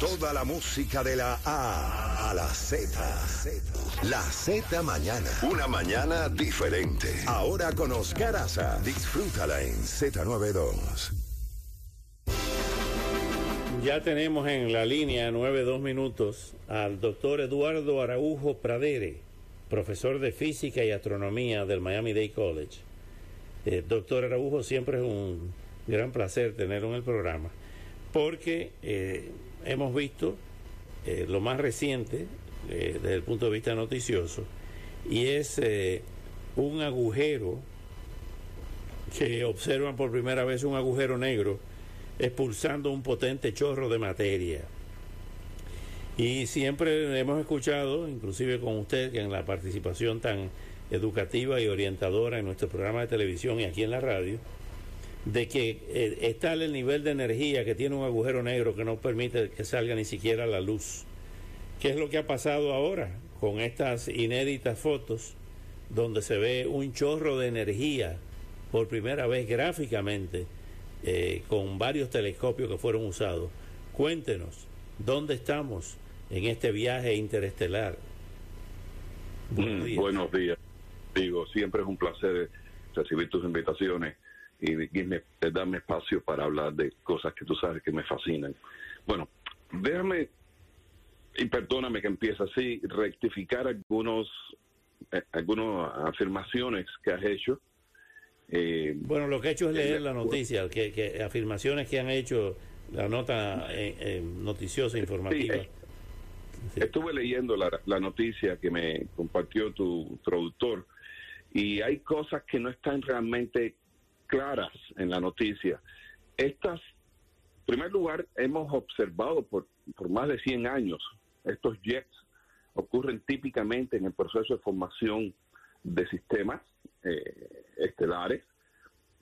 Toda la música de la A a la Z. La Z mañana. Una mañana diferente. Ahora con Oscar Aza. Disfrútala en Z92. Ya tenemos en la línea 9-2 minutos al doctor Eduardo Araujo Pradere, profesor de física y astronomía del Miami Dade College. Eh, doctor Araujo, siempre es un gran placer tenerlo en el programa, porque eh, hemos visto eh, lo más reciente eh, desde el punto de vista noticioso y es un agujero que observan por primera vez un agujero negro expulsando un potente chorro de materia. Y siempre hemos escuchado, inclusive con usted, que en la participación tan educativa y orientadora en nuestro programa de televisión y aquí en la radio, de que eh, está el nivel de energía que tiene un agujero negro que no permite que salga ni siquiera la luz. ¿Qué es lo que ha pasado ahora con estas inéditas fotos donde se ve un chorro de energía por primera vez gráficamente eh, con varios telescopios que fueron usados? Cuéntenos, ¿dónde estamos en este viaje interestelar? Buenos días. Buenos días. Digo, siempre es un placer recibir tus invitaciones y, y me, darme espacio para hablar de cosas que tú sabes que me fascinan. Bueno, déjame, y perdóname que empiece así, rectificar algunos eh, algunas afirmaciones que has hecho. Eh, bueno, lo que he hecho es leer la noticia, que, que afirmaciones que han hecho la nota eh, eh, noticiosa informativa. Sí, sí. Estuve leyendo la, la, noticia que me compartió tu productor y hay cosas que no están realmente claras en la noticia. Estas, en primer lugar, hemos observado por, por más de 100 años, estos jets ocurren típicamente en el proceso de formación de sistemas eh, estelares.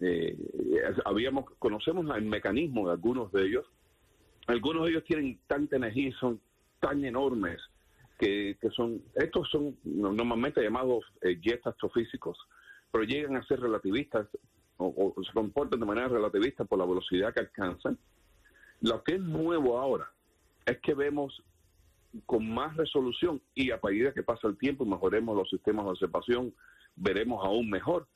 Eh, habíamos, conocemos el mecanismo de algunos de ellos. Algunos de ellos tienen tanta energía y son tan enormes que, que son, estos son normalmente llamados eh, jets astrofísicos, pero llegan a ser relativistas o, se comportan de manera relativista por la velocidad que alcanzan. Lo que es nuevo ahora es que vemos con más resolución y a medida que pasa el tiempo mejoremos los sistemas de observación, veremos aún mejor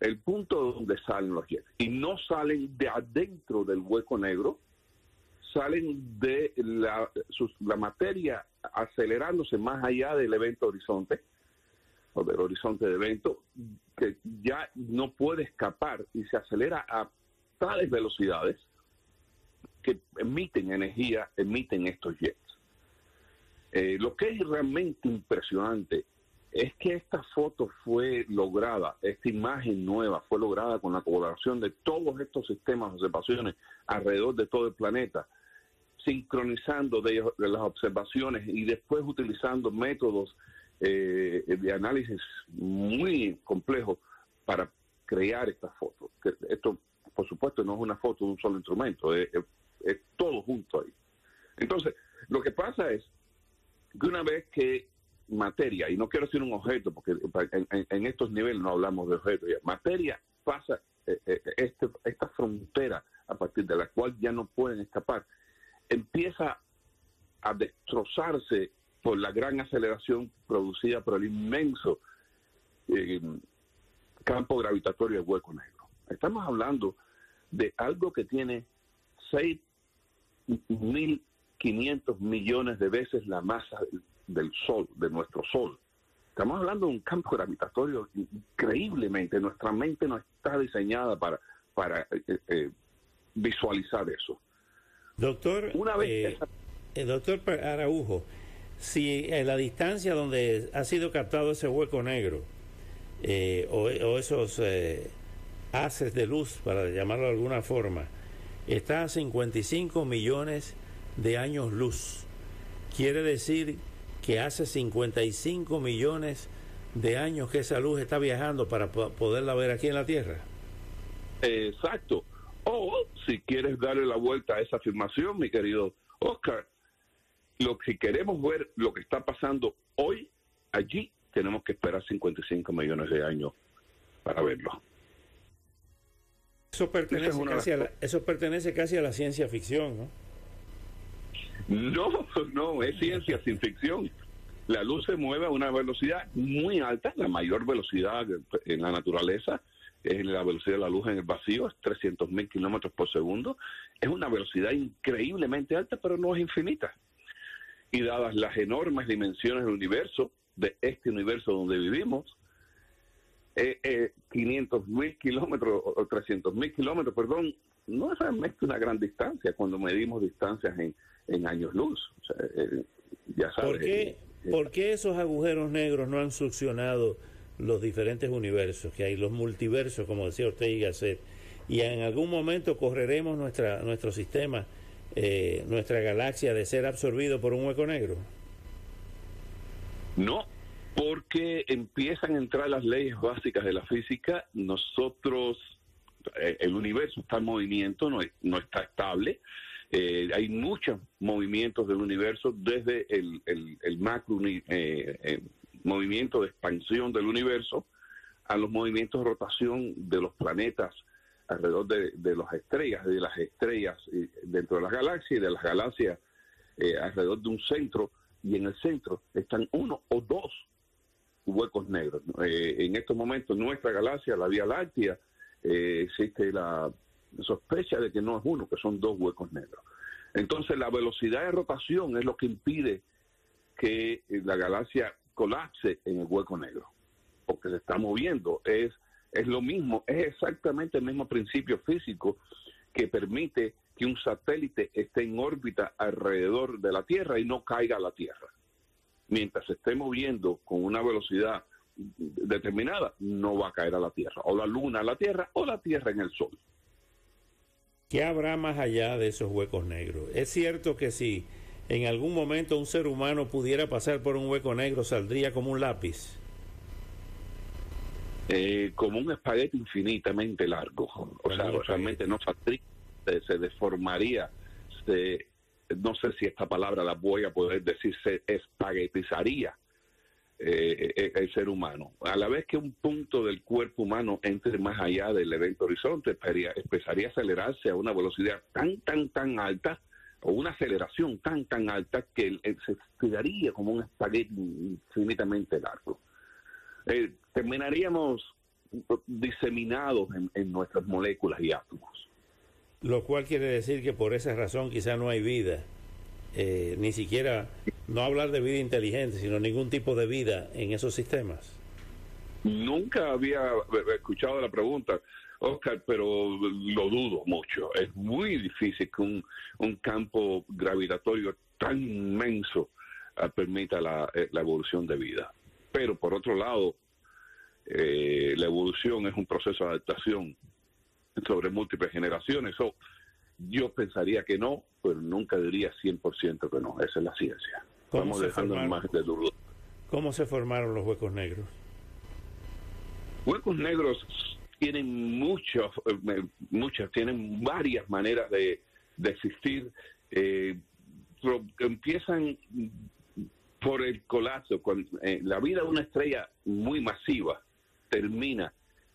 el punto donde salen los jets. Y no salen de adentro del hueco negro, salen de la, la materia acelerándose más allá del evento horizonte o del horizonte de evento que ya no puede escapar y se acelera a tales velocidades que emiten energía, emiten estos jets. Eh, lo que es realmente impresionante es que esta foto fue lograda, esta imagen nueva fue lograda con la colaboración de todos estos sistemas de observaciones alrededor de todo el planeta, sincronizando de, de las observaciones y después utilizando métodos eh, de análisis muy complejos para crear esta foto. Esto, por supuesto, no es una foto de un solo instrumento, es, todo junto ahí. Entonces, lo que pasa es que una vez que materia, y no quiero decir un objeto, porque en estos niveles no hablamos de objetos, materia pasa eh, eh, este, esta frontera a partir de la cual ya no pueden escapar, empieza a destrozarse por la gran aceleración producida por el inmenso eh, campo gravitatorio del hueco negro. Estamos hablando de algo que tiene 6.500 millones de veces la masa del Sol, de nuestro Sol. Estamos hablando de un campo gravitatorio increíblemente. Nuestra mente no está diseñada para, para eh, eh, visualizar eso. Doctor, Una vez eh, esa... doctor Araujo, si en la distancia donde ha sido captado ese hueco negro eh, o, esos eh, haces de luz, para llamarlo de alguna forma, está a 55 millones de años luz, quiere decir que hace 55 millones de años que esa luz está viajando para poderla ver aquí en la Tierra. Exacto. O si quieres darle la vuelta a esa afirmación, mi querido Oscar, lo que queremos ver lo que está pasando hoy allí, tenemos que esperar 55 millones de años para verlo. Eso pertenece, casi a la, eso pertenece casi a la ciencia ficción, ¿no? No, no, es ciencia sin ficción. La luz se mueve a una velocidad muy alta, la mayor velocidad en la naturaleza es la velocidad de la luz en el vacío, es 300 mil kilómetros por segundo. Es una velocidad increíblemente alta, pero no es infinita. Y dadas las enormes dimensiones del universo, de este universo donde vivimos, eh, eh, 500 mil kilómetros o 300 mil kilómetros, perdón, no es realmente una gran distancia cuando medimos distancias en, en años luz. Eh, ya sabes, ¿Por qué, eh, ¿Por qué esos agujeros negros no han succionado los diferentes universos que hay, los multiversos, como decía Ortega y Gasset? Y en algún momento correremos nuestra, nuestro sistema, eh, nuestra galaxia, de ser absorbido por un hueco negro. No, porque empiezan a entrar las leyes básicas de la física. Nosotros, el universo está en movimiento, no, no está estable. Eh, hay muchos movimientos del universo, desde el, macro eh, eh, movimiento de expansión del universo a los movimientos de rotación de los planetas alrededor de, las estrellas, de las estrellas dentro de las galaxias y de las galaxias alrededor de un centro, y en el centro están uno o dos huecos negros. en estos momentos, nuestra galaxia, la Vía Láctea, existe la sospecha de que no es uno, que son dos huecos negros. Entonces la velocidad de rotación es lo que impide que la galaxia colapse en el hueco negro, porque se está moviendo. Es, es lo mismo, es exactamente el mismo principio físico que permite que un satélite esté en órbita alrededor de la Tierra y no caiga a la Tierra. Mientras se esté moviendo con una velocidad determinada, no va a caer a la Tierra, o la Luna a la Tierra, o la Tierra en el Sol. ¿Qué habrá más allá de esos huecos negros? Es cierto que si en algún momento un ser humano pudiera pasar por un hueco negro, saldría como un lápiz. Eh, como un espagueti infinitamente largo. O sea, realmente no saldría, se, deformaría, no sé si esta palabra la voy a poder decir, se espaguetizaría eh, eh, el ser humano. A la vez que un punto del cuerpo humano entre más allá del evento horizonte, empezaría a acelerarse a una velocidad tan, tan, tan alta, o una aceleración tan, tan alta, que se estiraría como un espagueti infinitamente largo. Eh, terminaríamos diseminados en, en nuestras moléculas y átomos. Lo cual quiere decir que por esa razón quizá no hay vida eh, ni siquiera, no hablar de vida inteligente, sino ningún tipo de vida en esos sistemas? Nunca había escuchado la pregunta, Oscar, pero lo dudo mucho. Es muy difícil que un, un campo gravitatorio tan inmenso eh, permita la, eh, la, evolución de vida. Pero por otro lado, la evolución es un proceso de adaptación sobre múltiples generaciones. Yo pensaría que no, pero nunca diría 100% que no. Esa es la ciencia. Vamos dejando más de duda. ¿Cómo se formaron los huecos negros? Huecos negros tienen muchos, eh, muchas, tienen varias maneras de, existir. Eh, empiezan por el colapso. Con, eh, la vida de una estrella muy masiva termina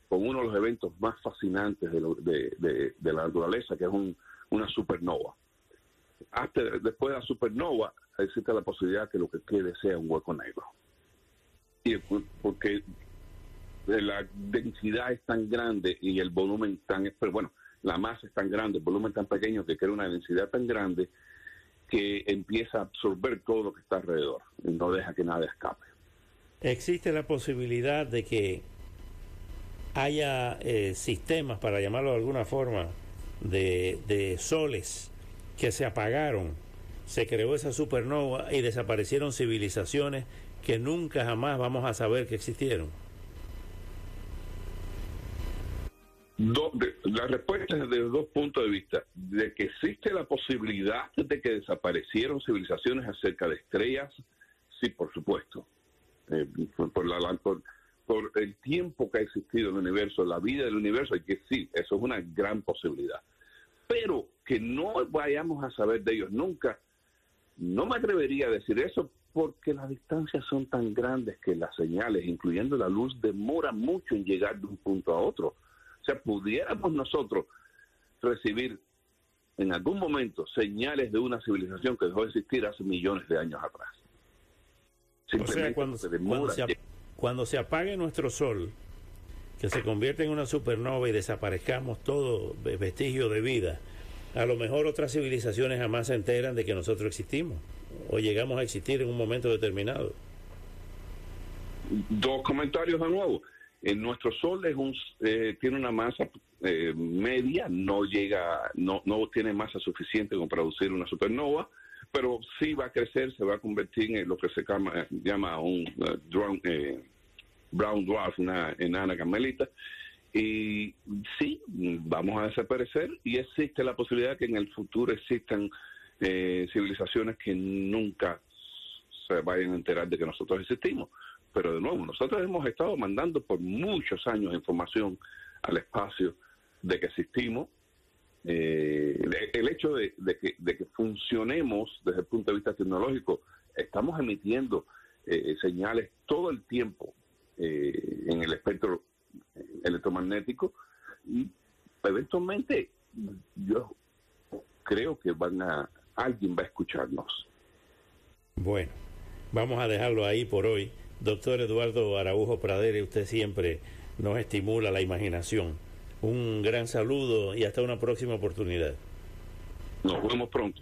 con uno de los eventos más fascinantes de, de la naturaleza, que es un, una supernova. Hasta, después de la supernova existe la posibilidad que lo que quede sea un hueco negro. Y porque la densidad es tan grande y el volumen tan, pero bueno, la masa es tan grande, el volumen tan pequeño que crea una densidad tan grande que empieza a absorber todo lo que está alrededor y no deja que nada escape. Existe la posibilidad de que haya eh, sistemas, para llamarlo de alguna forma, de, soles que se apagaron, se creó esa supernova y desaparecieron civilizaciones que nunca jamás vamos a saber que existieron? La respuesta es desde dos puntos de vista. De que existe la posibilidad de que desaparecieron civilizaciones acerca de estrellas, sí, por supuesto. eh, por, la, por, por el tiempo que ha existido el universo, la vida del universo, y que sí, eso es una gran posibilidad. Pero que no vayamos a saber de ellos nunca, no me atrevería a decir eso porque las distancias son tan grandes que las señales, incluyendo la luz, demoran mucho en llegar de un punto a otro. O sea, pudiéramos nosotros recibir en algún momento señales de una civilización que dejó de existir hace millones de años atrás. o sea, cuando, se, cuando se apague nuestro sol, que se convierte en una supernova y desaparezcamos todo vestigio de vida, a lo mejor otras civilizaciones jamás se enteran de que nosotros existimos o llegamos a existir en un momento determinado. Dos comentarios de nuevo. En nuestro Sol es un, eh, tiene una masa eh, media, no llega, no, no tiene masa suficiente como producir una supernova, pero sí va a crecer, se va a convertir en lo que se llama, un uh, brown dwarf, una enana carmelita, y sí, vamos a desaparecer y existe la posibilidad que en el futuro existan eh, civilizaciones que nunca se vayan a enterar de que nosotros existimos. Pero de nuevo, nosotros hemos estado mandando por muchos años información al espacio de que existimos. Eh, el hecho de, que, de, que, funcionemos desde el punto de vista tecnológico, estamos emitiendo eh, señales todo el tiempo en el espectro electromagnético y eventualmente yo creo que van a alguien va a escucharnos. Bueno, vamos a dejarlo ahí por hoy. Doctor Eduardo Araujo Pradere, usted siempre nos estimula la imaginación. Un gran saludo y hasta una próxima oportunidad. Nos vemos pronto.